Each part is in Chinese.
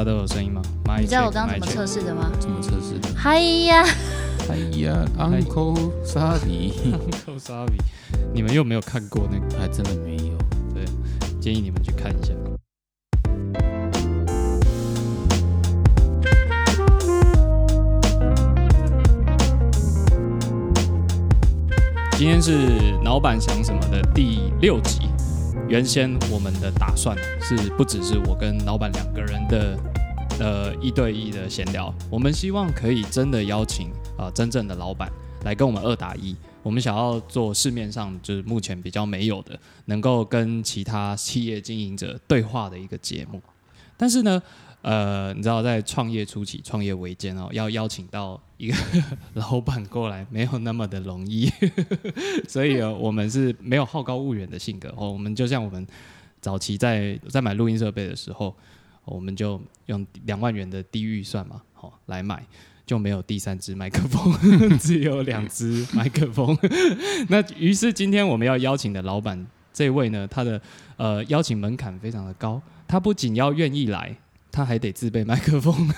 家都有声音吗？你知道我刚刚怎么测试的吗？怎么测试的？嗨呀，哎呀，Uncle Sally，Uncle Sally，你们又没有看过那个？还真的没有。对，建议你们去看一下。今天是老板想什么的第六集。原先我们的打算是不只是我跟老板两个人的呃一对一的闲聊，我们希望可以真的邀请啊真正的老板来跟我们二打一。我们想要做市面上就是目前比较没有的，能够跟其他企业经营者对话的一个节目。但是呢。呃，你知道在创业初期、创业维艰哦，要邀请到一个 老板过来，没有那么的容易，所以我们是没有好高骛远的性格哦。我们就像我们早期在在买录音设备的时候，我们就用两万元的低预算嘛，好来买，就没有第三支麦克风，只有两支麦克风。那于是今天我们要邀请的老板这位呢，他的呃邀请门槛非常的高，他不仅要愿意来。他还得自备麦克风，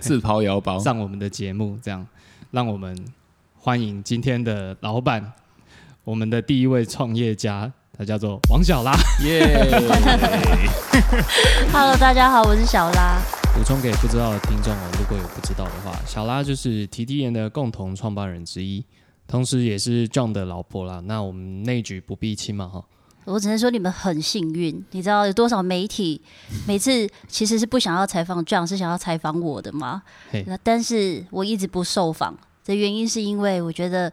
自掏腰包上我们的节目，这样让我们欢迎今天的老板，我们的第一位创业家，他叫做王小拉。耶！Hello，大家好，我是小拉。补充给不知道的听众哦，如果有不知道的话，小拉就是 T T 研的共同创办人之一，同时也是 John 的老婆啦。那我们内举不避亲嘛，哈。我只能说你们很幸运，你知道有多少媒体每次其实是不想要采访 John，，是想要采访我的吗？那但是我一直不受访的原因是因为我觉得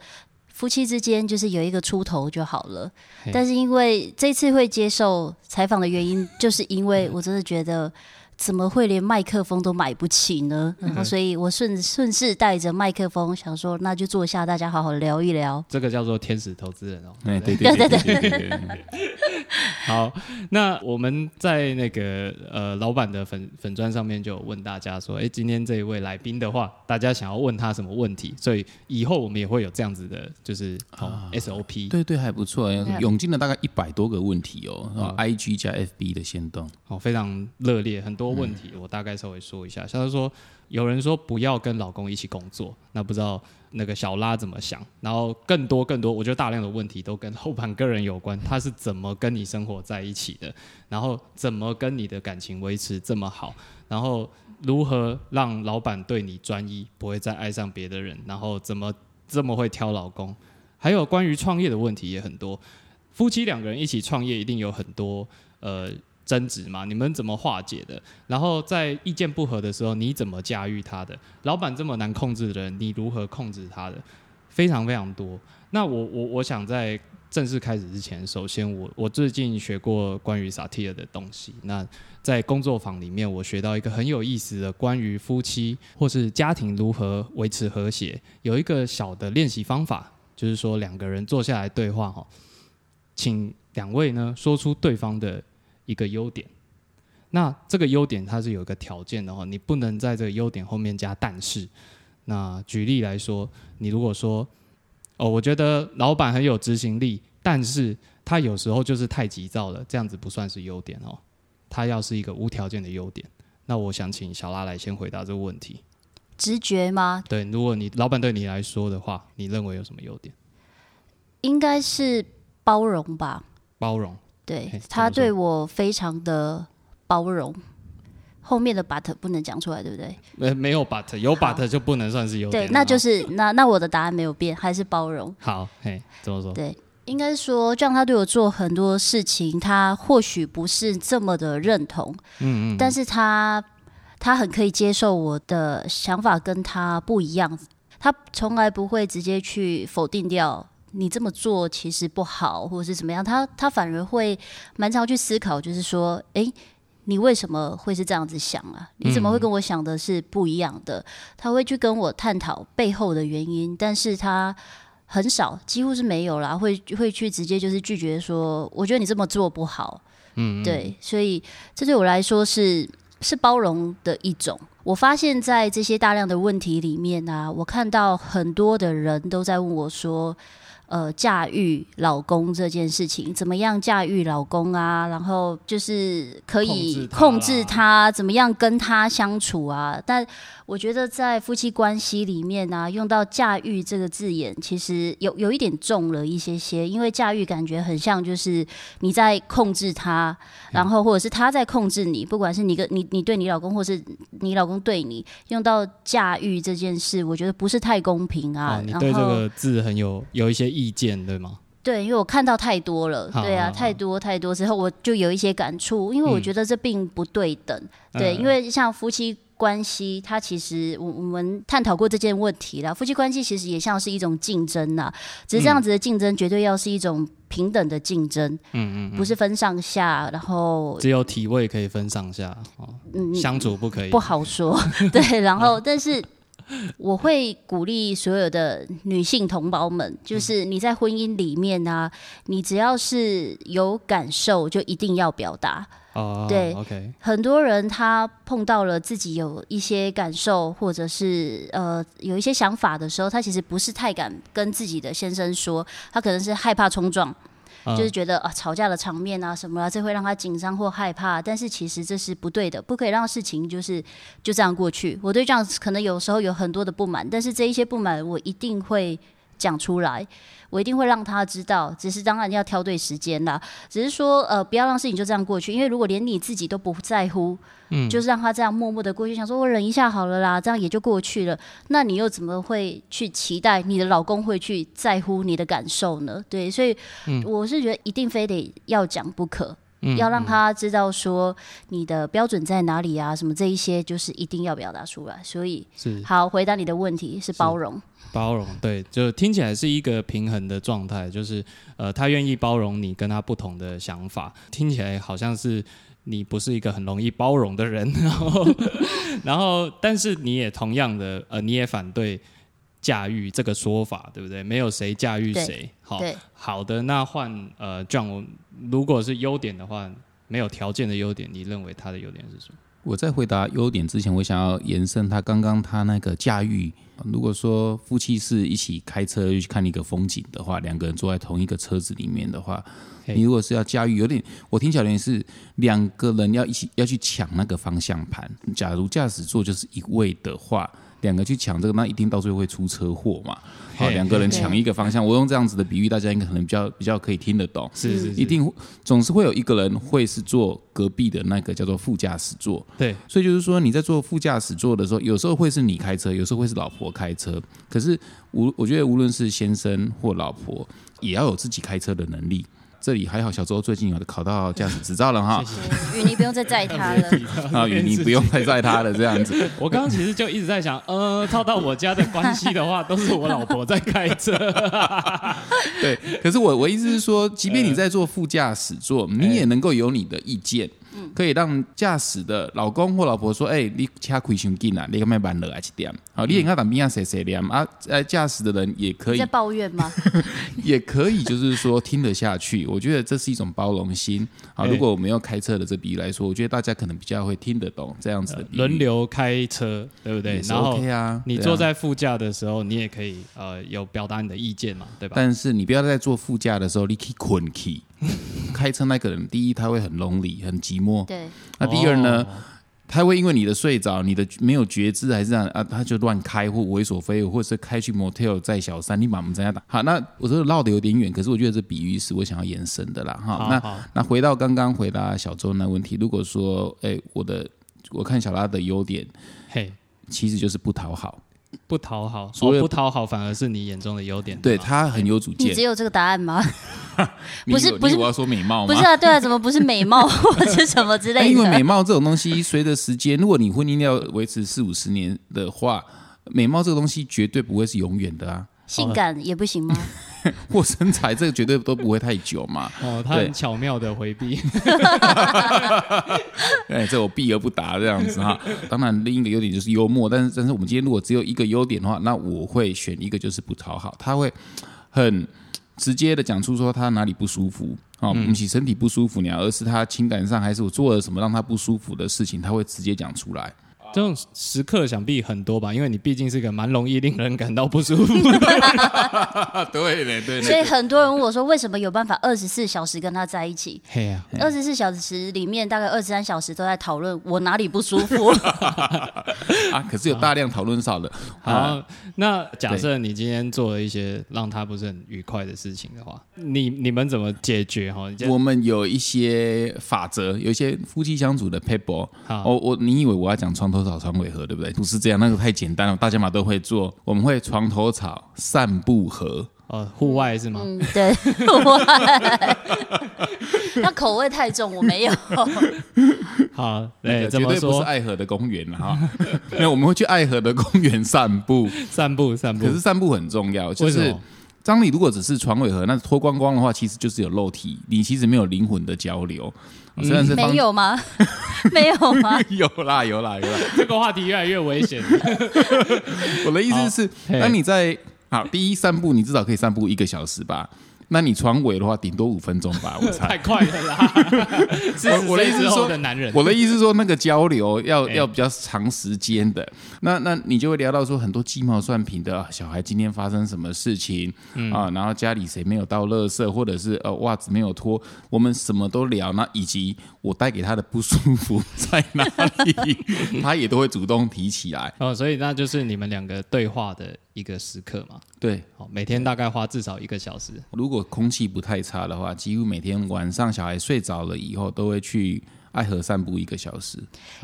夫妻之间就是有一个出头就好了。但是因为这次会接受采访的原因，就是因为我真的觉得。怎么会连麦克风都买不起呢？然后，所以我顺顺势带着麦克风，想说那就坐下，大家好好聊一聊。这个叫做天使投资人哦。哎，对对对对对。好，那我们在那个呃老板的粉粉砖上面就问大家说，哎，今天这一位来宾的话，大家想要问他什么问题？所以以后我们也会有这样子的，就是啊 SOP。对对，还不错，涌进了大概一百多个问题哦。啊，IG 加 FB 的先动，哦，非常热烈，很多。多问题，我大概稍微说一下。像是说，有人说不要跟老公一起工作，那不知道那个小拉怎么想？然后更多更多，我觉得大量的问题都跟后半个人有关。他是怎么跟你生活在一起的？然后怎么跟你的感情维持这么好？然后如何让老板对你专一，不会再爱上别的人？然后怎么这么会挑老公？还有关于创业的问题也很多。夫妻两个人一起创业，一定有很多呃。争执嘛，你们怎么化解的？然后在意见不合的时候，你怎么驾驭他的？老板这么难控制的人，你如何控制他的？非常非常多。那我我我想在正式开始之前，首先我我最近学过关于萨提尔的东西。那在工作坊里面，我学到一个很有意思的关于夫妻或是家庭如何维持和谐，有一个小的练习方法，就是说两个人坐下来对话哈，请两位呢说出对方的。一个优点，那这个优点它是有一个条件的话，你不能在这个优点后面加但是。那举例来说，你如果说哦，我觉得老板很有执行力，但是他有时候就是太急躁了，这样子不算是优点哦。他要是一个无条件的优点，那我想请小拉来先回答这个问题。直觉吗？对，如果你老板对你来说的话，你认为有什么优点？应该是包容吧。包容。对他对我非常的包容，后面的 but 不能讲出来，对不对？没没有 but，有 but 就不能算是优点。对，那就是那那我的答案没有变，还是包容。好，嘿，怎么说？对，应该说，这样他对我做很多事情，他或许不是这么的认同，嗯嗯，但是他他很可以接受我的想法跟他不一样，他从来不会直接去否定掉。你这么做其实不好，或者是怎么样？他他反而会蛮常去思考，就是说，哎，你为什么会是这样子想啊？你怎么会跟我想的是不一样的？他会去跟我探讨背后的原因，但是他很少，几乎是没有啦，会会去直接就是拒绝说，我觉得你这么做不好。嗯，对，所以这对我来说是是包容的一种。我发现，在这些大量的问题里面呢，我看到很多的人都在问我说。呃，驾驭老公这件事情，怎么样驾驭老公啊？然后就是可以控制他，怎么样跟他相处啊？但我觉得在夫妻关系里面呢，用到驾驭这个字眼，其实有有一点重了一些些，因为驾驭感觉很像就是你在控制他，然后或者是他在控制你，不管是你跟你你对你老公，或是你老公对你，用到驾驭这件事，我觉得不是太公平啊。你对这个字很有有一些。意见对吗？对，因为我看到太多了，对啊，太多太多之后，我就有一些感触，因为我觉得这并不对等。对，因为像夫妻关系，它其实我我们探讨过这件问题了。夫妻关系其实也像是一种竞争呐，只是这样子的竞争绝对要是一种平等的竞争，嗯嗯，不是分上下，然后只有体位可以分上下，嗯，相处不可以，不好说。对，然后但是。我会鼓励所有的女性同胞们，就是你在婚姻里面呢，你只要是有感受，就一定要表达。哦，对，OK。很多人他碰到了自己有一些感受，或者是呃有一些想法的时候，他其实不是太敢跟自己的先生说，他可能是害怕冲撞。就是觉得啊，吵架的场面啊什么啊，这会让他紧张或害怕。但是其实这是不对的，不可以让事情就是就这样过去。我对这样可能有时候有很多的不满，但是这一些不满我一定会讲出来。我一定会让他知道，只是当然要挑对时间啦。只是说，呃，不要让事情就这样过去，因为如果连你自己都不在乎，嗯，就是让他这样默默的过去，想说我忍一下好了啦，这样也就过去了。那你又怎么会去期待你的老公会去在乎你的感受呢？对，所以我是觉得一定非得要讲不可，要让他知道说你的标准在哪里啊，什么这一些就是一定要表达出来。所以是好回答你的问题是包容。包容，对，就听起来是一个平衡的状态，就是呃，他愿意包容你跟他不同的想法，听起来好像是你不是一个很容易包容的人，然后，然后，但是你也同样的，呃，你也反对驾驭这个说法，对不对？没有谁驾驭谁，好，好的，那换呃，这样我如果是优点的话，没有条件的优点，你认为他的优点是什么？我在回答优点之前，我想要延伸他刚刚他那个驾驭。如果说夫妻是一起开车去看一个风景的话，两个人坐在同一个车子里面的话，你如果是要驾驭，有点我听起来是两个人要一起要去抢那个方向盘。假如驾驶座就是一位的话。两个去抢这个，那一定到最后会出车祸嘛？好，两个人抢一个方向，我用这样子的比喻，大家应该可能比较比较可以听得懂。是是，一定总是会有一个人会是坐隔壁的那个叫做副驾驶座。对，所以就是说你在坐副驾驶座的时候，有时候会是你开车，有时候会是老婆开车。可是无我觉得无论是先生或老婆，也要有自己开车的能力。这里还好，小周最近有考到驾驶执照了哈。雨妮不用再载他了。啊，雨妮不用再载他了，这样子。我刚刚其实就一直在想，呃，套到我家的关系的话，都是我老婆在开车。对，可是我我意思是说，即便你在坐副驾驶座，你也能够有你的意见。可以让驾驶的老公或老婆说：“哎，你车开伤紧啊，你干嘛慢了啊，一点？好，你应该当边啊谁谁凉啊？呃，驾驶的人也可以在抱怨吗？也可以，就是说听得下去。我觉得这是一种包容心啊。如果我们要开车的这比喻来说，我觉得大家可能比较会听得懂这样子的轮流开车，对不对？然后啊，你坐在副驾的时候，你也可以呃有表达你的意见嘛，对吧？但是你不要在坐副驾的时候，你可以困起。开车那个人，第一他会很 lonely，很寂寞。对。那第二呢，他会因为你的睡着，你的没有觉知，还是这样啊？他就乱开或猥琐非，或者是开去 motel 在小三，你把我们怎样打？好，那我说绕的有点远，可是我觉得这比喻是我想要延伸的啦。哈，那那回到刚刚回答小周那问题，如果说，哎，我的我看小拉的优点，嘿，其实就是不讨好。不讨好，所以不讨好反而是你眼中的优点。对他很有主见。你只有这个答案吗？不 是不是，我要说美貌吗？不是啊，对啊，怎么不是美貌 或者什么之类的？因为美貌这种东西，随着时间，如果你婚姻要维持四五十年的话，美貌这个东西绝对不会是永远的啊。性感也不行吗？或身材，这个绝对都不会太久嘛。哦，他很巧妙的回避。哎，这我避而不答这样子哈。当然，另一个优点就是幽默，但是但是我们今天如果只有一个优点的话，那我会选一个就是不讨好。他会很直接的讲出说他哪里不舒服啊，不是身体不舒服，你而是他情感上还是我做了什么让他不舒服的事情，他会直接讲出来。这种时刻想必很多吧，因为你毕竟是个蛮容易令人感到不舒服。对 对嘞。所以很多人问我说，为什么有办法二十四小时跟他在一起？嘿呀，二十四小时里面大概二十三小时都在讨论我哪里不舒服。啊，可是有大量讨论少了。好，那假设你今天做了一些让他不是很愉快的事情的话，你你们怎么解决？哈，我们有一些法则，有一些夫妻相处的 paper。我我你以为我要讲床头草床尾和对不对？不是这样，那个太简单了，大家嘛都会做。我们会床头草，散步和。呃，户外是吗？嗯，对，户外。那口味太重，我没有。好，对，绝对不是爱河的公园了哈。没有，我们会去爱河的公园散步，散步，散步。可是散步很重要，就是张力如果只是床尾河，那脱光光的话，其实就是有肉体，你其实没有灵魂的交流。虽然是没有吗？没有吗？有啦，有啦，有啦。这个话题越来越危险。我的意思是，当你在。好，第一散步你至少可以散步一个小时吧？那你床尾的话，顶多五分钟吧？我猜 太快了啦！我我的意思是说，男人，我的意思是说，那个交流要要比较长时间的。那那你就会聊到说很多鸡毛蒜皮的，小孩今天发生什么事情啊？然后家里谁没有倒垃圾，或者是呃袜子没有脱，我们什么都聊。那以及我带给他的不舒服在哪里，他也都会主动提起来。哦，所以那就是你们两个对话的。一个时刻嘛，对，好，每天大概花至少一个小时。如果空气不太差的话，几乎每天晚上小孩睡着了以后，都会去爱河散步一个小时，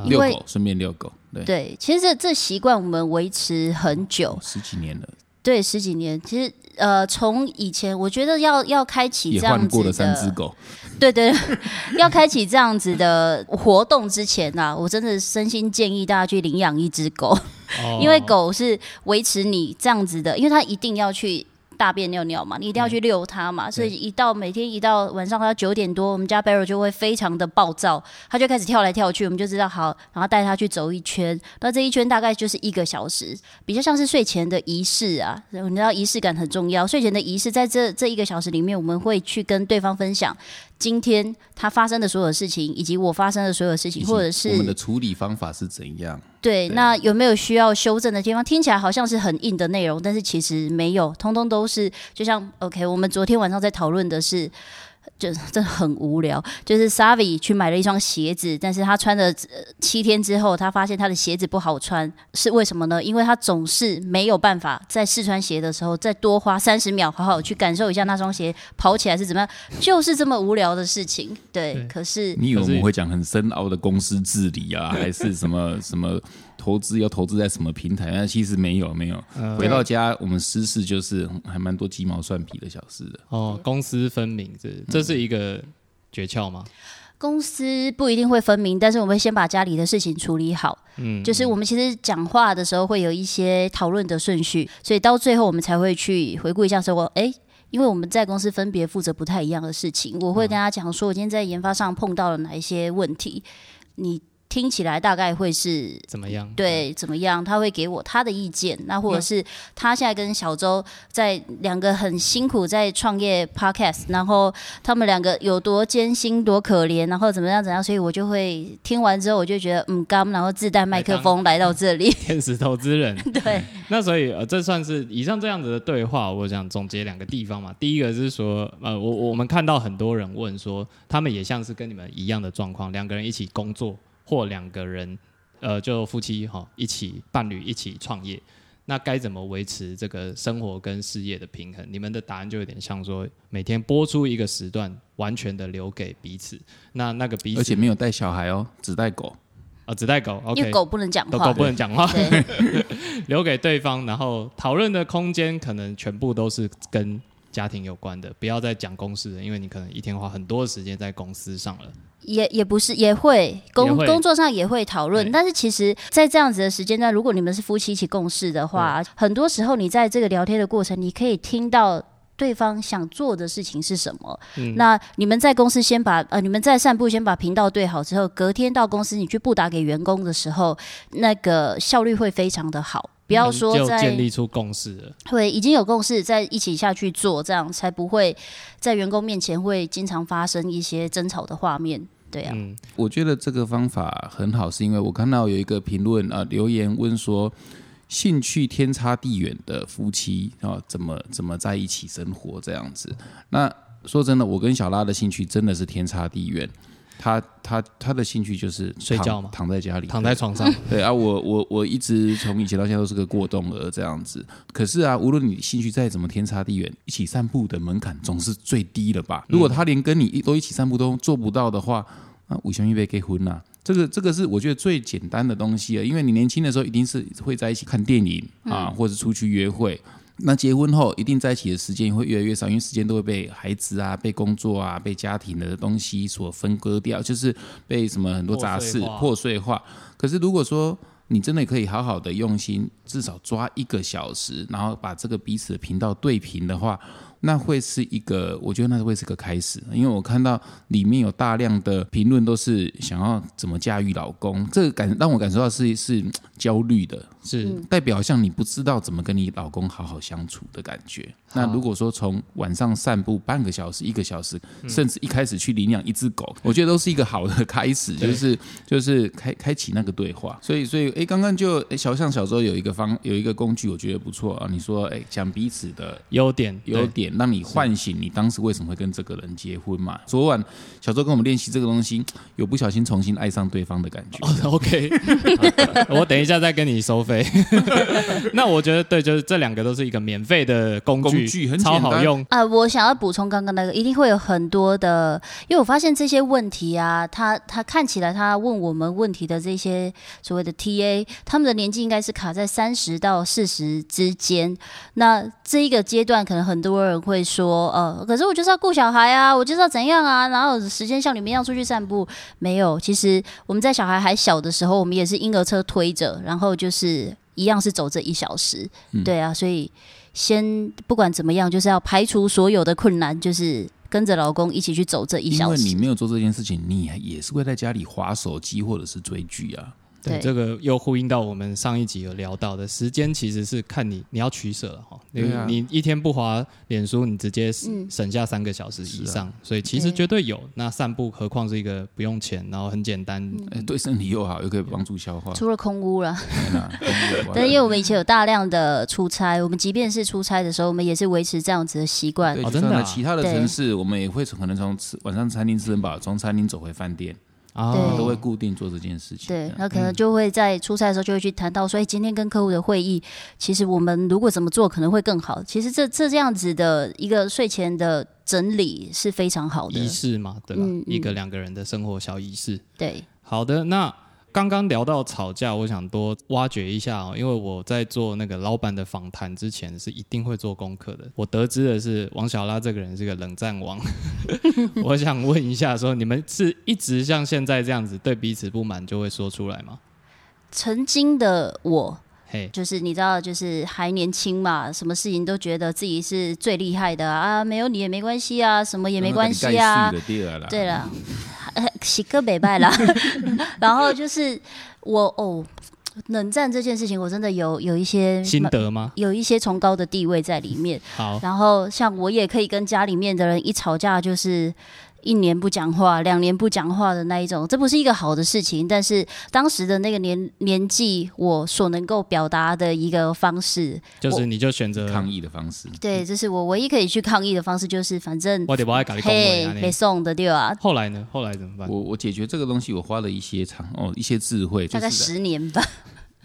遛狗，顺便遛狗。对，对，其实这这习惯我们维持很久，十几年了。对，十几年。其实呃，从以前我觉得要要开启这样子的，过了三只狗。对对，要开启这样子的活动之前呢，我真的真心建议大家去领养一只狗。因为狗是维持你这样子的，因为它一定要去大便尿尿嘛，你一定要去遛它嘛，所以一到每天一到晚上，它九点多，我们家 Barry 就会非常的暴躁，他就开始跳来跳去，我们就知道好，然后带它去走一圈，那这一圈大概就是一个小时，比较像是睡前的仪式啊，你知道仪式感很重要，睡前的仪式在这这一个小时里面，我们会去跟对方分享。今天他发生的所有事情，以及我发生的所有事情，或者是我们的处理方法是怎样？对，那有没有需要修正的地方？听起来好像是很硬的内容，但是其实没有，通通都是就像 OK，我们昨天晚上在讨论的是。就真的很无聊。就是 Savi 去买了一双鞋子，但是他穿了七天之后，他发现他的鞋子不好穿，是为什么呢？因为他总是没有办法在试穿鞋的时候再多花三十秒，好好去感受一下那双鞋跑起来是怎么样。就是这么无聊的事情。对，可是你以为我们会讲很深奥的公司治理啊，还是什么什么？投资要投资在什么平台？那其实没有没有。回到家，我们私事就是还蛮多鸡毛蒜皮的小事的。哦，公私分明，这这是一个诀窍吗？公司不一定会分明，但是我们先把家里的事情处理好。嗯，就是我们其实讲话的时候会有一些讨论的顺序，所以到最后我们才会去回顾一下，说哎，因为我们在公司分别负责不太一样的事情，我会跟他讲说，我今天在研发上碰到了哪一些问题，你。听起来大概会是怎么样？对，怎么样？他会给我他的意见，那或者是他现在跟小周在两个很辛苦在创业 podcast，然后他们两个有多艰辛、多可怜，然后怎么样怎样，所以我就会听完之后，我就觉得嗯，刚然后自带麦克风来到这里，天使投资人。对，那所以呃，这算是以上这样子的对话，我想总结两个地方嘛。第一个是说，呃，我我们看到很多人问说，他们也像是跟你们一样的状况，两个人一起工作。或两个人，呃，就夫妻哈，一起伴侣一起创业，那该怎么维持这个生活跟事业的平衡？你们的答案就有点像说，每天播出一个时段，完全的留给彼此。那那个彼此，而且没有带小孩哦，只带狗啊，只带狗。因为狗不能讲话，狗不能讲话，留给对方。然后讨论的空间可能全部都是跟家庭有关的，不要再讲公司的，因为你可能一天花很多时间在公司上了。也也不是，也会工工作上也会讨论，但是其实，在这样子的时间段，如果你们是夫妻一起共事的话，很多时候你在这个聊天的过程，你可以听到对方想做的事情是什么。那你们在公司先把呃，你们在散步先把频道对好之后，隔天到公司你去布达给员工的时候，那个效率会非常的好。不要说在建立出共识了，会已经有共识，在一起下去做，这样才不会在员工面前会经常发生一些争吵的画面。对啊，我觉得这个方法很好，是因为我看到有一个评论啊留言问说，兴趣天差地远的夫妻啊，怎么怎么在一起生活这样子？那说真的，我跟小拉的兴趣真的是天差地远。他他他的兴趣就是睡觉嘛，躺在家里，躺在床上。对啊，我我我一直从以前到现在都是个过动儿这样子。可是啊，无论你兴趣再怎么天差地远，一起散步的门槛总是最低了吧？如果他连跟你都一起散步都做不到的话，那五兄预备结婚了。这个这个是我觉得最简单的东西了，因为你年轻的时候一定是会在一起看电影啊，或者出去约会。那结婚后一定在一起的时间也会越来越少，因为时间都会被孩子啊、被工作啊、被家庭的东西所分割掉，就是被什么很多杂事破碎化。可是如果说你真的可以好好的用心，至少抓一个小时，然后把这个彼此的频道对平的话。那会是一个，我觉得那会是个开始，因为我看到里面有大量的评论都是想要怎么驾驭老公，这个感让我感受到是是焦虑的，是代表像你不知道怎么跟你老公好好相处的感觉。那如果说从晚上散步半个小时、一个小时，甚至一开始去领养一只狗，我觉得都是一个好的开始，就是就是开开启那个对话。所以所以哎，刚刚就哎小象小时候有一个方有一个工具，我觉得不错啊。你说哎讲彼此的优点优点。让你唤醒你当时为什么会跟这个人结婚嘛？昨晚小周跟我们练习这个东西，有不小心重新爱上对方的感觉。OK，我等一下再跟你收费。那我觉得对，就是这两个都是一个免费的工具，超好用啊！我想要补充刚刚那个，一定会有很多的，因为我发现这些问题啊，他他看起来他问我们问题的这些所谓的 TA，他们的年纪应该是卡在三十到四十之间。那这一个阶段，可能很多人。会说呃，可是我就是要顾小孩啊，我就是要怎样啊，然后时间像你们一样出去散步？没有，其实我们在小孩还小的时候，我们也是婴儿车推着，然后就是一样是走这一小时。对啊，所以先不管怎么样，就是要排除所有的困难，就是跟着老公一起去走这一小时。因为你没有做这件事情，你也是会在家里划手机或者是追剧啊。对，这个又呼应到我们上一集有聊到的时间，其实是看你你要取舍了哈。你你一天不滑脸书，你直接省下三个小时以上，所以其实绝对有。那散步何况是一个不用钱，然后很简单，对身体又好，又可以帮助消化。除了空屋了，但 因为我们以前有大量的出差，我们即便是出差的时候，我们也是维持这样子的习惯。真的，其他的城市我们也会从可能从吃晚上餐厅吃很饱，从餐厅走回饭店。啊，都会固定做这件事情。对，那可能就会在出差的时候就会去谈到，所，以今天跟客户的会议，其实我们如果怎么做可能会更好。其实这这这样子的一个睡前的整理是非常好的仪式嘛，对吧？一个两个人的生活小仪式。对，好的，那。刚刚聊到吵架，我想多挖掘一下哦，因为我在做那个老板的访谈之前是一定会做功课的。我得知的是王小拉这个人是个冷战王，我想问一下，说你们是一直像现在这样子对彼此不满就会说出来吗？曾经的我。就是你知道，就是还年轻嘛，什么事情都觉得自己是最厉害的啊，没有你也没关系啊，什么也没关系啊。对了，洗个北拜啦。然后就是我哦，冷战这件事情，我真的有有一些心得吗？有一些崇高的地位在里面。好，然后像我也可以跟家里面的人一吵架，就是。一年不讲话，两年不讲话的那一种，这不是一个好的事情。但是当时的那个年年纪，我所能够表达的一个方式，就是你就选择抗议的方式。对，这是我唯一可以去抗议的方式，就是反正我得把他嘿，没送的对吧？后来呢？后来怎么办？我我解决这个东西，我花了一些长哦，一些智慧，大概十年吧。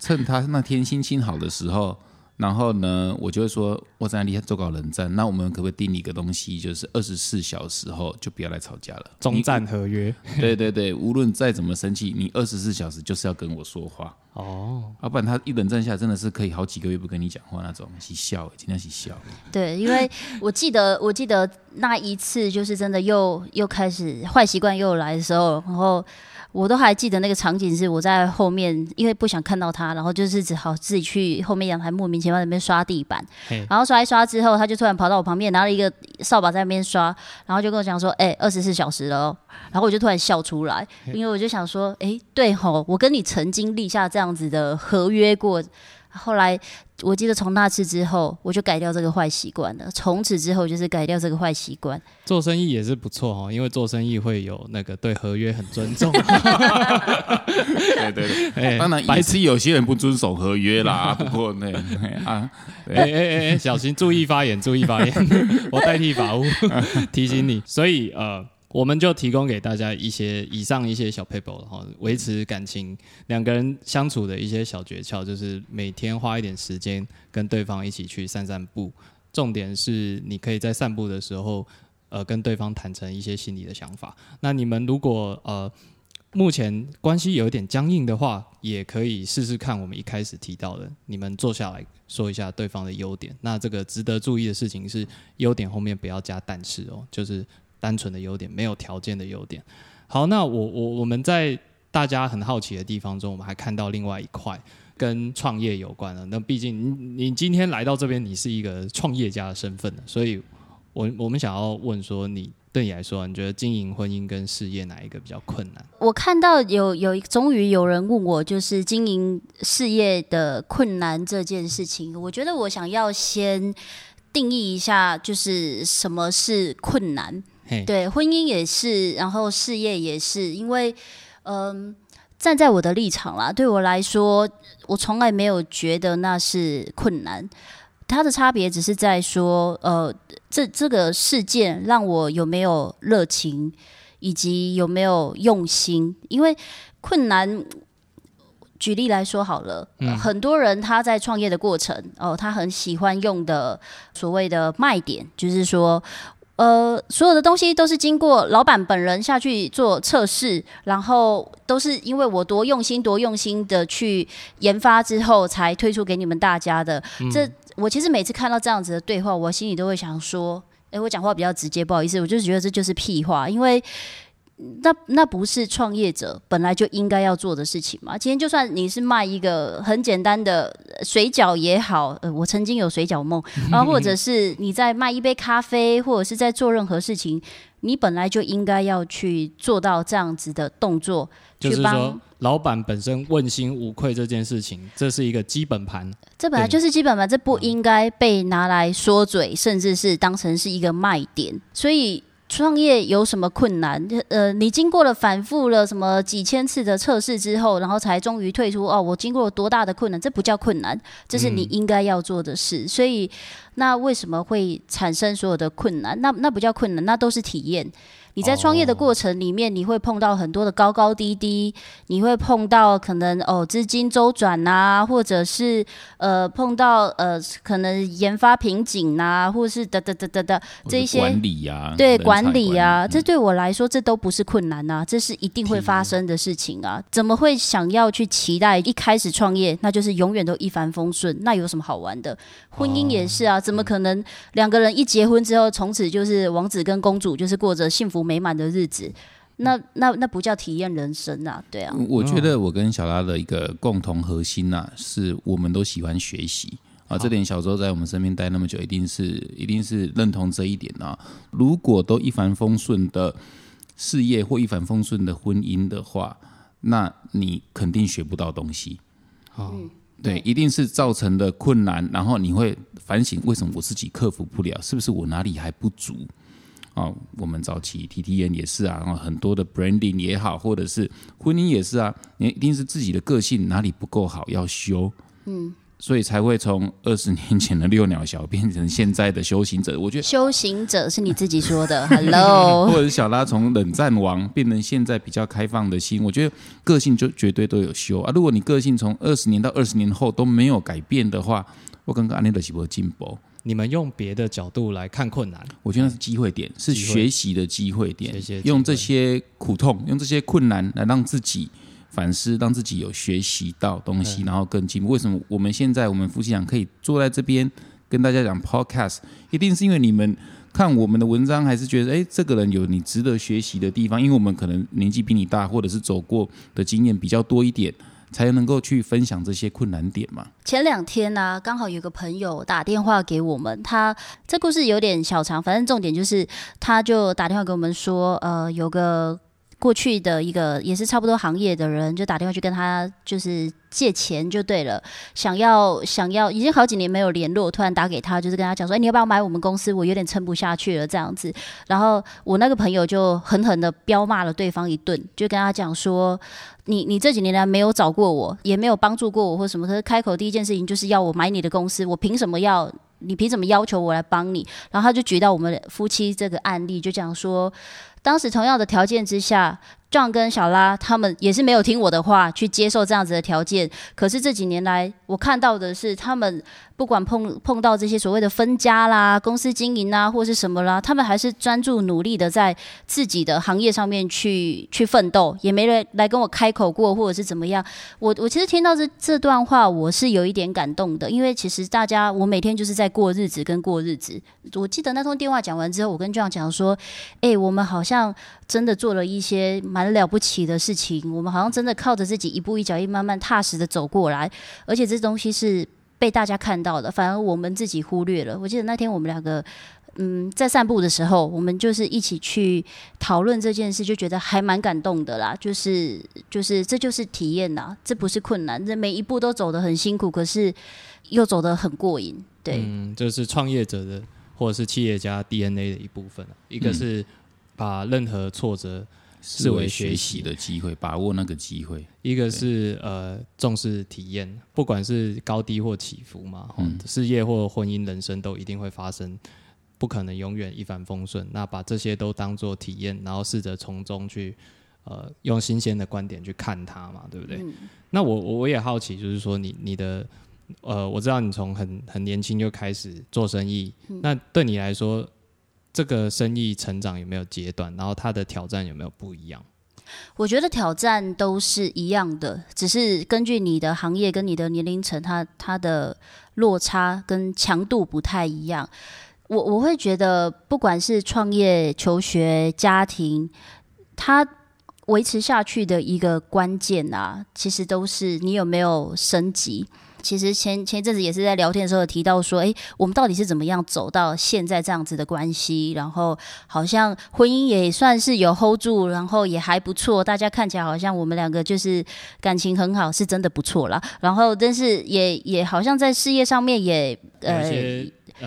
趁他那天心情好的时候。然后呢，我就会说，我在那里做搞冷战，那我们可不可以定一个东西，就是二十四小时后就不要来吵架了？中战合约。对对对，无论再怎么生气，你二十四小时就是要跟我说话。哦，要不然他一冷战下，真的是可以好几个月不跟你讲话那种，是笑，今天是笑。对，因为我记得，我记得那一次就是真的又又开始坏习惯又来的时候，然后。我都还记得那个场景是我在后面，因为不想看到他，然后就是只好自己去后面阳台莫名其妙那边刷地板，然后刷一刷之后，他就突然跑到我旁边，拿了一个扫把在那边刷，然后就跟我讲说：“哎，二十四小时了。”然后我就突然笑出来，因为我就想说：“哎，对吼，我跟你曾经立下这样子的合约过。”后来我记得从那次之后，我就改掉这个坏习惯了。从此之后就是改掉这个坏习惯。做生意也是不错哦，因为做生意会有那个对合约很尊重。对对对，当然白痴有些人不遵守合约啦。不过那啊，哎哎哎，小心注意发言，注意发言，我代替法务提醒你。所以呃。我们就提供给大家一些以上一些小 paper，维持感情两个人相处的一些小诀窍，就是每天花一点时间跟对方一起去散散步。重点是你可以在散步的时候，呃，跟对方坦诚一些心里的想法。那你们如果呃目前关系有一点僵硬的话，也可以试试看我们一开始提到的，你们坐下来说一下对方的优点。那这个值得注意的事情是，优点后面不要加但是哦，就是。单纯的优点，没有条件的优点。好，那我我我们在大家很好奇的地方中，我们还看到另外一块跟创业有关的。那毕竟你你今天来到这边，你是一个创业家的身份所以我我们想要问说，你对你来说，你觉得经营婚姻跟事业哪一个比较困难？我看到有有终于有人问我，就是经营事业的困难这件事情。我觉得我想要先定义一下，就是什么是困难。对，婚姻也是，然后事业也是，因为，嗯，站在我的立场啦，对我来说，我从来没有觉得那是困难。它的差别只是在说，呃，这这个事件让我有没有热情，以及有没有用心。因为困难，举例来说好了，很多人他在创业的过程，哦，他很喜欢用的所谓的卖点，就是说。呃，所有的东西都是经过老板本人下去做测试，然后都是因为我多用心、多用心的去研发之后，才推出给你们大家的。这我其实每次看到这样子的对话，我心里都会想说：，哎，我讲话比较直接，不好意思，我就觉得这就是屁话，因为。那那不是创业者本来就应该要做的事情吗？今天就算你是卖一个很简单的水饺也好，呃，我曾经有水饺梦，然后或者是你在卖一杯咖啡，或者是在做任何事情，你本来就应该要去做到这样子的动作，就是说老板本身问心无愧这件事情，这是一个基本盘，这本来就是基本盘，这不应该被拿来说嘴，甚至是当成是一个卖点，所以。创业有什么困难？呃，你经过了反复了什么几千次的测试之后，然后才终于退出。哦，我经过了多大的困难？这不叫困难，这是你应该要做的事。所以，那为什么会产生所有的困难？那那不叫困难，那都是体验。你在创业的过程里面，你会碰到很多的高高低低，你会碰到可能哦资金周转呐，或者是呃碰到呃可能研发瓶颈呐，或者是的的的的的这一些管理呀，对管理呀，这对我来说这都不是困难呐，这是一定会发生的事情啊！怎么会想要去期待一开始创业那就是永远都一帆风顺？那有什么好玩的？婚姻也是啊，怎么可能两个人一结婚之后，从此就是王子跟公主，就是过着幸福？美满的日子，那那那不叫体验人生啊！对啊，我觉得我跟小拉的一个共同核心呐，是我们都喜欢学习啊。这点小周在我们身边待那么久，一定是一定是认同这一点啊。如果都一帆风顺的事业或一帆风顺的婚姻的话，那你肯定学不到东西。哦，对，一定是造成的困难，然后你会反省为什么我自己克服不了，是不是我哪里还不足？啊，我们早期 T T N 也是啊，然后很多的 branding 也好，或者是婚姻也是啊，你一定是自己的个性哪里不够好要修，嗯，所以才会从二十年前的六鸟小变成现在的修行者。我觉得修行者是你自己说的，Hello，或者是小拉从冷战王变成现在比较开放的心，我觉得个性就绝对都有修啊。如果你个性从二十年到二十年后都没有改变的话，我刚刚安利的是不进步。你们用别的角度来看困难，我觉得那是机会点，是学习的机会点。用这些苦痛，用这些困难来让自己反思，让自己有学习到东西，然后更进步。为什么我们现在我们夫妻俩可以坐在这边跟大家讲 podcast，一定是因为你们看我们的文章，还是觉得哎，这个人有你值得学习的地方？因为我们可能年纪比你大，或者是走过的经验比较多一点。才能够去分享这些困难点嘛？前两天呢，刚好有个朋友打电话给我们，他这故事有点小长，反正重点就是，他就打电话给我们说，呃，有个过去的一个也是差不多行业的人，就打电话去跟他就是借钱就对了，想要想要已经好几年没有联络，突然打给他，就是跟他讲说，哎，你要不要买我们公司？我有点撑不下去了这样子。然后我那个朋友就狠狠的彪骂了对方一顿，就跟他讲说，你你这几年来没有找过我，也没有帮助过我或什么，可是开口第一件事情就是要我买你的公司，我凭什么要？你凭什么要求我来帮你？然后他就举到我们夫妻这个案例，就讲说。当时同样的条件之下。壮跟小拉他们也是没有听我的话去接受这样子的条件，可是这几年来我看到的是，他们不管碰碰到这些所谓的分家啦、公司经营啊，或是什么啦，他们还是专注努力的在自己的行业上面去去奋斗，也没人来跟我开口过，或者是怎么样。我我其实听到这这段话，我是有一点感动的，因为其实大家我每天就是在过日子跟过日子。我记得那通电话讲完之后，我跟壮讲说：“哎，我们好像。”真的做了一些蛮了不起的事情，我们好像真的靠着自己一步一脚印，慢慢踏实的走过来，而且这东西是被大家看到的，反而我们自己忽略了。我记得那天我们两个，嗯，在散步的时候，我们就是一起去讨论这件事，就觉得还蛮感动的啦。就是就是这就是体验呐，这不是困难，这每一步都走得很辛苦，可是又走得很过瘾。对，嗯，就是创业者的或者是企业家 DNA 的一部分一个是。把任何挫折视为学习的机会，把握那个机会。一个是呃重视体验，不管是高低或起伏嘛，事业或婚姻、人生都一定会发生，不可能永远一帆风顺。那把这些都当做体验，然后试着从中去呃用新鲜的观点去看它嘛，对不对？那我我也好奇，就是说你你的呃，我知道你从很很年轻就开始做生意，那对你来说。这个生意成长有没有阶段？然后它的挑战有没有不一样？我觉得挑战都是一样的，只是根据你的行业跟你的年龄层，它它的落差跟强度不太一样。我我会觉得，不管是创业、求学、家庭，它维持下去的一个关键啊，其实都是你有没有升级。其实前前一阵子也是在聊天的时候提到说，哎，我们到底是怎么样走到现在这样子的关系？然后好像婚姻也算是有 hold 住，然后也还不错。大家看起来好像我们两个就是感情很好，是真的不错啦。然后但是也也好像在事业上面也呃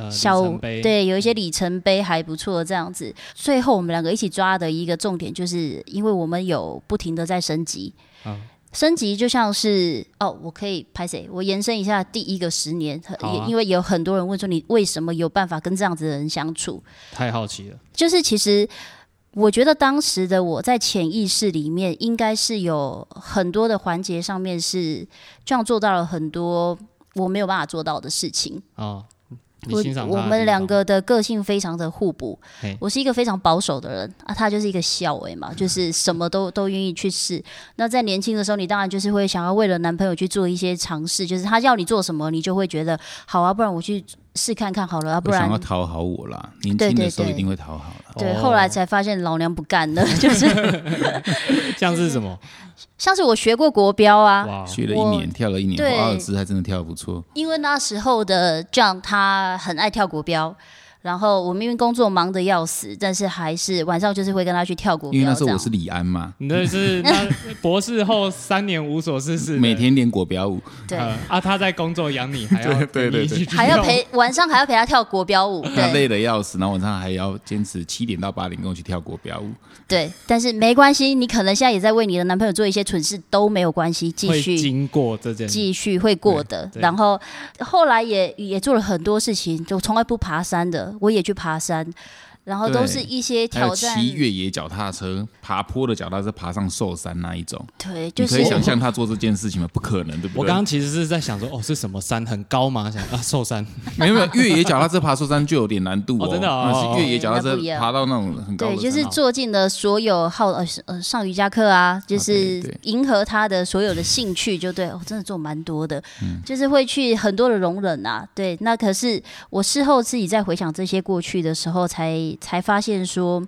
小对有一些里程碑还不错这样子。最后我们两个一起抓的一个重点，就是因为我们有不停的在升级。升级就像是哦，我可以拍谁？我延伸一下第一个十年，也因为有很多人问说你为什么有办法跟这样子的人相处？太好奇了。就是其实我觉得当时的我在潜意识里面应该是有很多的环节上面是这样做到了很多我没有办法做到的事情啊。我我们两个的个性非常的互补。我是一个非常保守的人啊，他就是一个小诶嘛，就是什么都都愿意去试。那在年轻的时候，你当然就是会想要为了男朋友去做一些尝试，就是他要你做什么，你就会觉得好啊，不然我去。试看看好了，不然想要讨好我啦。年轻的时候一定会讨好了。对，后来才发现老娘不干了，就是 像是什么？像是我学过国标啊，学了一年，跳了一年，华尔兹还真的跳的不错。因为那时候的 John 他很爱跳国标。然后我明明工作忙得要死，但是还是晚上就是会跟他去跳国标。因为那时候我是李安嘛，那是那博士后三年无所事事，每天练国标舞。对啊，他在工作养你，还要 对对对，还要陪晚上还要陪他跳国标舞，他累得要死，然后晚上还要坚持七点到八点跟我去跳国标舞。对，但是没关系，你可能现在也在为你的男朋友做一些蠢事，都没有关系，继续经过这件，继续会过的。然后后来也也做了很多事情，就从来不爬山的。我也去爬山。然后都是一些挑战，骑越野脚踏车、爬坡的脚踏车爬上寿山那一种。对，就是可以想象他做这件事情吗？不可能，对不对？我刚刚其实是在想说，哦，是什么山？很高吗？想啊，寿山？没有没有，越野脚踏车爬寿山就有点难度哦。真的哦，是越野脚踏车爬到那种很高。对，就是做尽了所有好呃呃上瑜伽课啊，就是迎合他的所有的兴趣，就对。哦，真的做蛮多的，就是会去很多的容忍啊。对，那可是我事后自己在回想这些过去的时候，才才发现。说，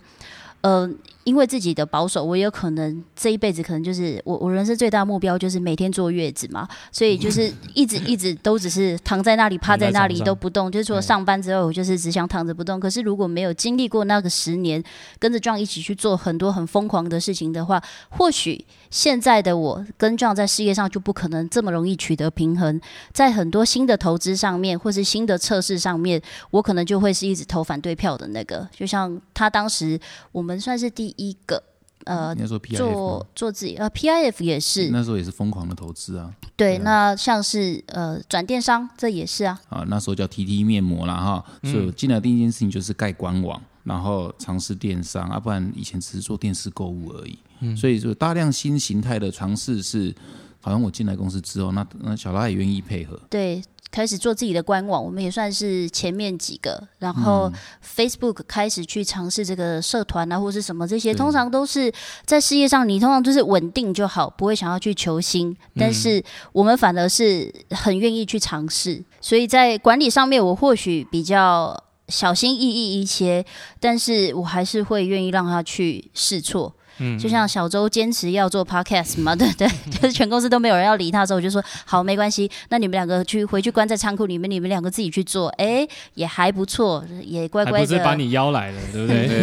呃。因为自己的保守，我有可能这一辈子可能就是我我人生最大目标就是每天坐月子嘛，所以就是 一直一直都只是躺在那里趴在那里都不动，就是说上班之后我就是只想躺着不动。可是如果没有经历过那个十年，跟着 John 一起去做很多很疯狂的事情的话，或许现在的我跟 John 在事业上就不可能这么容易取得平衡，在很多新的投资上面或是新的测试上面，我可能就会是一直投反对票的那个。就像他当时我们算是第。一个呃，做做自己呃，PIF 也是那时候也是疯狂的投资啊。对，那像是呃转电商，这也是啊。啊，那时候叫 TT 面膜啦哈，所以进来第一件事情就是盖官网，然后尝试电商啊，不然以前只是做电视购物而已。嗯，所以说大量新形态的尝试是，好像我进来公司之后，那那小拉也愿意配合。对。开始做自己的官网，我们也算是前面几个。然后 Facebook 开始去尝试这个社团啊，或是什么这些，通常都是在事业上，你通常就是稳定就好，不会想要去求新。但是我们反而是很愿意去尝试，所以在管理上面，我或许比较小心翼翼一些，但是我还是会愿意让他去试错。嗯，就像小周坚持要做 podcast 嘛，对对，就是全公司都没有人要理他的时候，我就说好，没关系，那你们两个去回去关在仓库里面，你们两个自己去做，哎，也还不错，也乖乖的。不是把你邀来了，对不对？对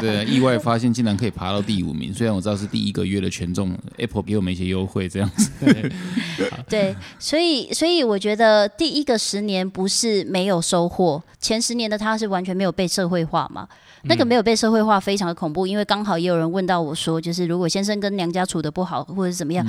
对对，意外发现竟然可以爬到第五名，虽然我知道是第一个月的权重，Apple 给我们一些优惠这样子。对，所以所以我觉得第一个十年不是没有收获，前十年的他是完全没有被社会化嘛。那个没有被社会化，非常的恐怖。因为刚好也有人问到我说，就是如果先生跟娘家处的不好，或者是怎么样，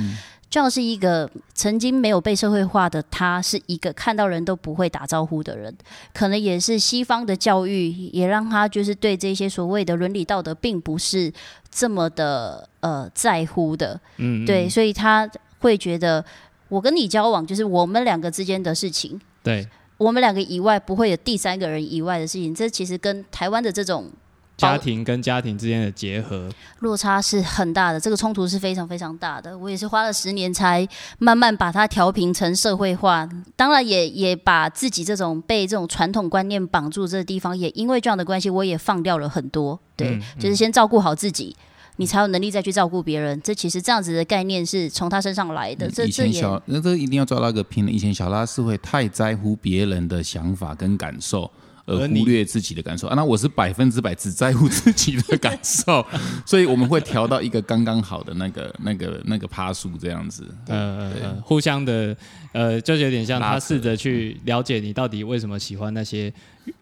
这样是一个曾经没有被社会化的他，是一个看到人都不会打招呼的人。可能也是西方的教育，也让他就是对这些所谓的伦理道德，并不是这么的呃在乎的。嗯，对，所以他会觉得我跟你交往，就是我们两个之间的事情。对，我们两个以外不会有第三个人以外的事情。这其实跟台湾的这种。家庭跟家庭之间的结合落差是很大的，这个冲突是非常非常大的。我也是花了十年才慢慢把它调平成社会化，当然也也把自己这种被这种传统观念绑住这个地方，也因为这样的关系，我也放掉了很多。对，就是先照顾好自己，你才有能力再去照顾别人。这其实这样子的概念是从他身上来的。以前小那这一定要抓到一个平衡。以前小拉是会太在乎别人的想法跟感受。而忽略自己的感受。啊，那我是百分之百只在乎自己的感受，所以我们会调到一个刚刚好的那个、那个、那个趴数这样子，呃，互相的，呃，就有点像他试着去了解你到底为什么喜欢那些。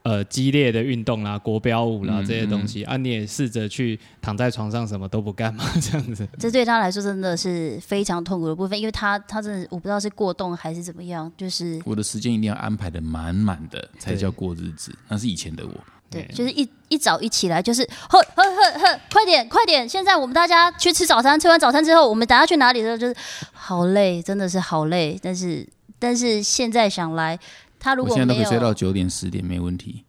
呃，激烈的运动啦，国标舞啦，这些东西啊，你也试着去躺在床上什么都不干嘛，这样子。这对他来说真的是非常痛苦的部分，因为他他真的我不知道是过动还是怎么样，就是我的时间一定要安排的满满的才叫过日子，那是以前的我。对，就是一一早一起来就是呵呵呵呵，快点快点，现在我们大家去吃早餐，吃完早餐之后，我们等下去哪里的时候就是好累，真的是好累，但是但是现在想来。他如果现在都可以睡到九点十点没问题。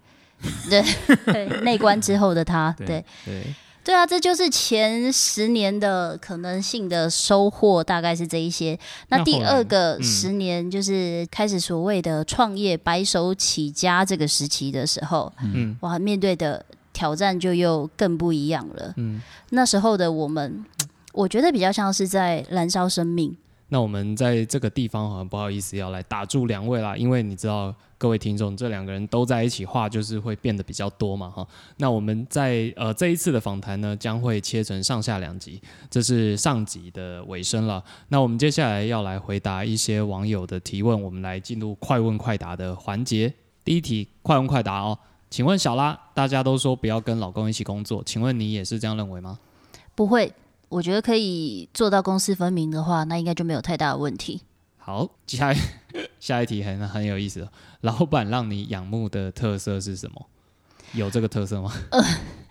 对，内观之后的他，对对对啊，这就是前十年的可能性的收获，大概是这一些。那第二个十年就是开始所谓的创业白手起家这个时期的时候，嗯，哇，面对的挑战就又更不一样了。嗯，那时候的我们，我觉得比较像是在燃烧生命。那我们在这个地方好像不好意思要来打住两位啦，因为你知道各位听众这两个人都在一起话就是会变得比较多嘛哈。那我们在呃这一次的访谈呢将会切成上下两集，这是上集的尾声了。那我们接下来要来回答一些网友的提问，我们来进入快问快答的环节。第一题快问快答哦，请问小拉，大家都说不要跟老公一起工作，请问你也是这样认为吗？不会。我觉得可以做到公私分明的话，那应该就没有太大的问题。好，接下来下一题很很有意思。老板让你仰慕的特色是什么？有这个特色吗？呃，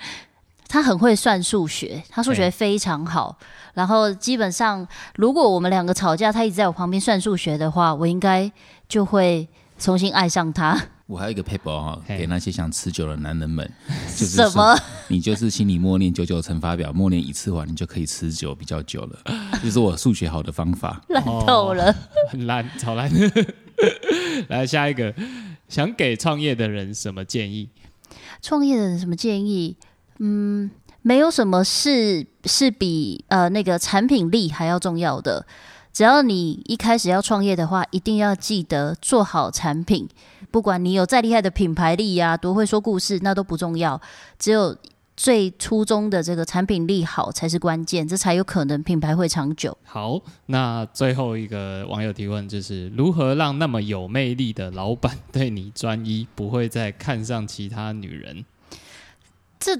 他很会算数学，他数学非常好。然后基本上，如果我们两个吵架，他一直在我旁边算数学的话，我应该就会重新爱上他。我还有一个 paper 哈，给那些想持久的男人们，就是什么？你就是心里默念九九乘法表，默念一次完，你就可以持久比较久了。这是我数学好的方法。烂透了，很烂，超烂。来下一个，想给创业的人什么建议？创业的人什么建议？嗯，没有什么是是比呃那个产品力还要重要的。只要你一开始要创业的话，一定要记得做好产品。不管你有再厉害的品牌力呀，多会说故事，那都不重要。只有最初衷的这个产品力好才是关键，这才有可能品牌会长久。好，那最后一个网友提问就是：如何让那么有魅力的老板对你专一，不会再看上其他女人？这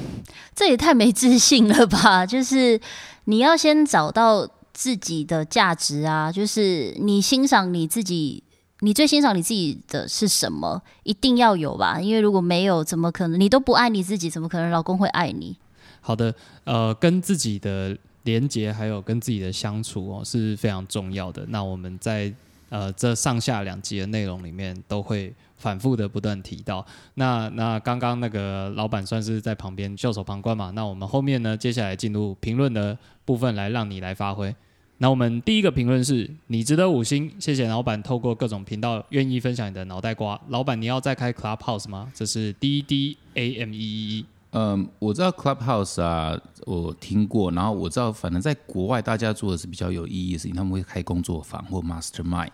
这也太没自信了吧！就是你要先找到。自己的价值啊，就是你欣赏你自己，你最欣赏你自己的是什么？一定要有吧，因为如果没有，怎么可能？你都不爱你自己，怎么可能老公会爱你？好的，呃，跟自己的连接还有跟自己的相处哦是非常重要的。那我们在呃这上下两集的内容里面都会。反复的不断提到，那那刚刚那个老板算是在旁边袖手旁观嘛？那我们后面呢，接下来进入评论的部分，来让你来发挥。那我们第一个评论是你值得五星，谢谢老板透过各种频道愿意分享你的脑袋瓜。老板，你要再开 Clubhouse 吗？这是 D D A M E E E。嗯，我知道 Clubhouse 啊，我听过，然后我知道，反正在国外大家做的是比较有意义的事情，他们会开工作坊或 Mastermind。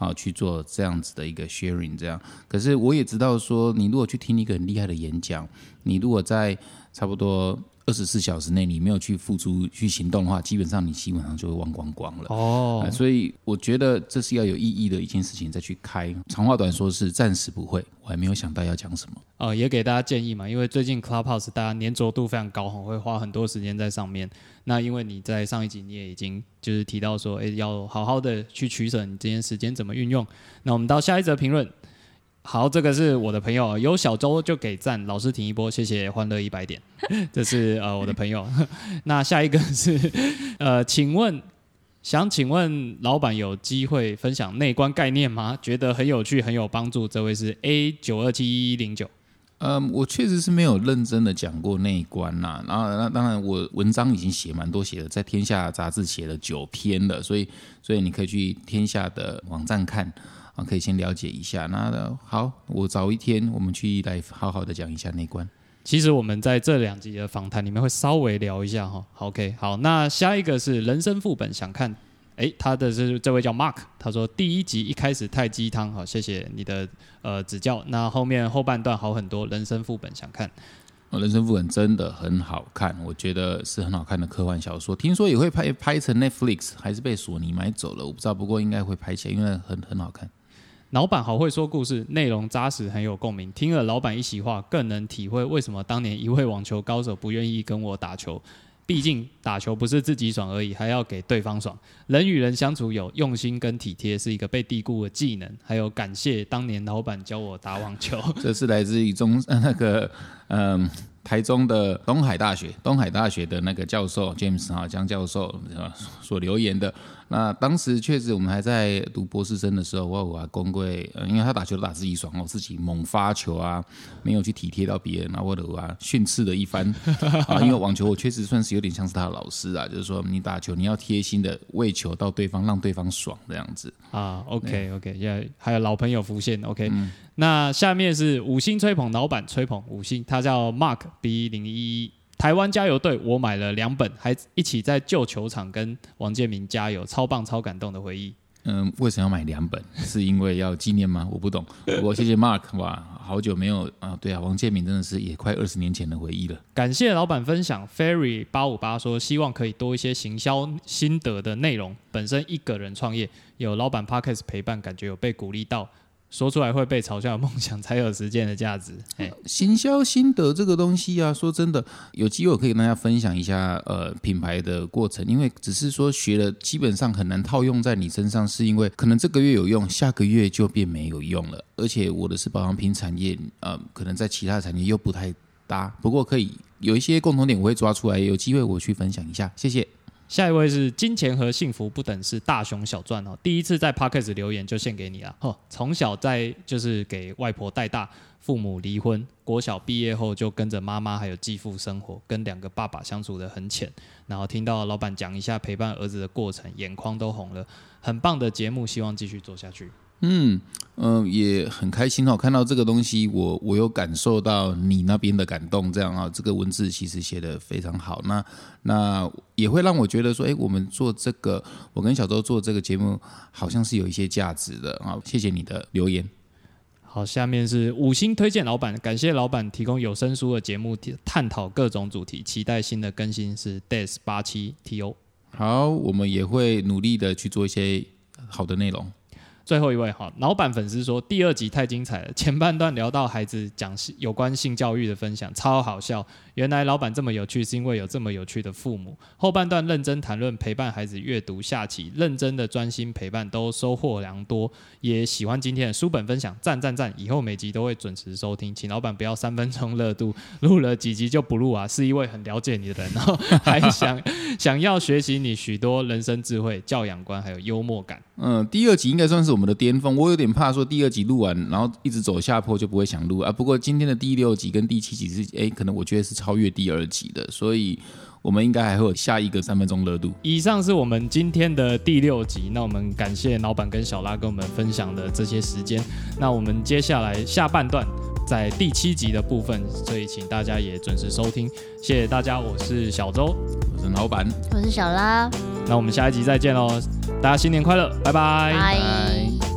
啊，去做这样子的一个 sharing，这样。可是我也知道说，你如果去听一个很厉害的演讲，你如果在差不多。二十四小时内你没有去付出去行动的话，基本上你基本上就会忘光光了。哦，所以我觉得这是要有意义的一件事情再去开。长话短说，是暂时不会。我还没有想到要讲什么。呃，也给大家建议嘛，因为最近 Clubhouse 大家粘着度非常高，会花很多时间在上面。那因为你在上一集你也已经就是提到说，哎，要好好的去取舍你这些时间怎么运用。那我们到下一则评论。好，这个是我的朋友，有小周就给赞，老师停一波，谢谢，欢乐一百点。这是呃我的朋友。那下一个是呃，请问想请问老板有机会分享内观概念吗？觉得很有趣，很有帮助。这位是 A 九二七一零九。嗯，我确实是没有认真的讲过内观呐。然后那当然我文章已经写蛮多写的，在天下杂志写了九篇了，所以所以你可以去天下的网站看。可以先了解一下，那好，我早一天我们去来好好的讲一下内观。其实我们在这两集的访谈里面会稍微聊一下哈。OK，好，那下一个是人生副本，想看，哎，他的是这位叫 Mark，他说第一集一开始太鸡汤，好，谢谢你的呃指教。那后面后半段好很多，人生副本想看。人生副本真的很好看，我觉得是很好看的科幻小说。听说也会拍拍成 Netflix，还是被索尼买走了，我不知道。不过应该会拍起来，因为很很好看。老板好会说故事，内容扎实，很有共鸣。听了老板一席话，更能体会为什么当年一位网球高手不愿意跟我打球。毕竟打球不是自己爽而已，还要给对方爽。人与人相处有用心跟体贴，是一个被低估的技能。还有感谢当年老板教我打网球。这是来自于中那个嗯。台中的东海大学，东海大学的那个教授 James 啊，江教授所留言的。那当时确实我们还在读博士生的时候，我我公贵，因为他打球都打自己爽哦，自己猛发球啊，没有去体贴到别人啊，或者啊训斥了一番 啊。因为网球我确实算是有点像是他的老师啊，就是说你打球你要贴心的喂球到对方，让对方爽这样子啊。OK OK，现在还有老朋友浮现 OK。那下面是五星吹捧老板吹捧五星，他叫 Mark B 零一一台湾加油队，我买了两本，还一起在旧球场跟王建民加油，超棒超感动的回忆。嗯，为什么要买两本？是因为要纪念吗？我不懂。我谢谢 Mark 哇，好久没有啊，对啊，王建民真的是也快二十年前的回忆了。感谢老板分享，Ferry 八五八说希望可以多一些行销心得的内容。本身一个人创业，有老板 Parkes 陪伴，感觉有被鼓励到。说出来会被嘲笑的梦想才有实践的价值。哎，行销心得这个东西啊，说真的，有机会可以跟大家分享一下。呃，品牌的过程，因为只是说学了，基本上很难套用在你身上，是因为可能这个月有用，下个月就变没有用了。而且我的是保养品产业，呃，可能在其他产业又不太搭。不过可以有一些共同点，我会抓出来，有机会我去分享一下。谢谢。下一位是金钱和幸福不等式大熊小传哦，第一次在 p o c k e t 留言就献给你了。哦，从小在就是给外婆带大，父母离婚，国小毕业后就跟着妈妈还有继父生活，跟两个爸爸相处的很浅。然后听到老板讲一下陪伴儿子的过程，眼眶都红了。很棒的节目，希望继续做下去。嗯嗯，也很开心哦，看到这个东西，我我有感受到你那边的感动，这样啊，这个文字其实写的非常好，那那也会让我觉得说，哎，我们做这个，我跟小周做这个节目，好像是有一些价值的啊，谢谢你的留言。好，下面是五星推荐老板，感谢老板提供有声书的节目，探讨各种主题，期待新的更新是 Days 八七 T O。好，我们也会努力的去做一些好的内容。最后一位哈，老板粉丝说第二集太精彩了，前半段聊到孩子讲有关性教育的分享，超好笑。原来老板这么有趣，是因为有这么有趣的父母。后半段认真谈论陪伴孩子阅读、下棋，认真的专心陪伴，都收获良多。也喜欢今天的书本分享，赞赞赞！以后每集都会准时收听，请老板不要三分钟热度，录了几集就不录啊！是一位很了解你的人，然后还想 想要学习你许多人生智慧、教养观，还有幽默感。嗯，第二集应该算是我们的巅峰，我有点怕说第二集录完，然后一直走下坡就不会想录啊。不过今天的第六集跟第七集是，哎，可能我觉得是超越第二集的，所以我们应该还会有下一个三分钟热度。以上是我们今天的第六集，那我们感谢老板跟小拉跟我们分享的这些时间。那我们接下来下半段在第七集的部分，所以请大家也准时收听，谢谢大家。我是小周，我是老板，我是小拉，那我们下一集再见喽，大家新年快乐，拜拜。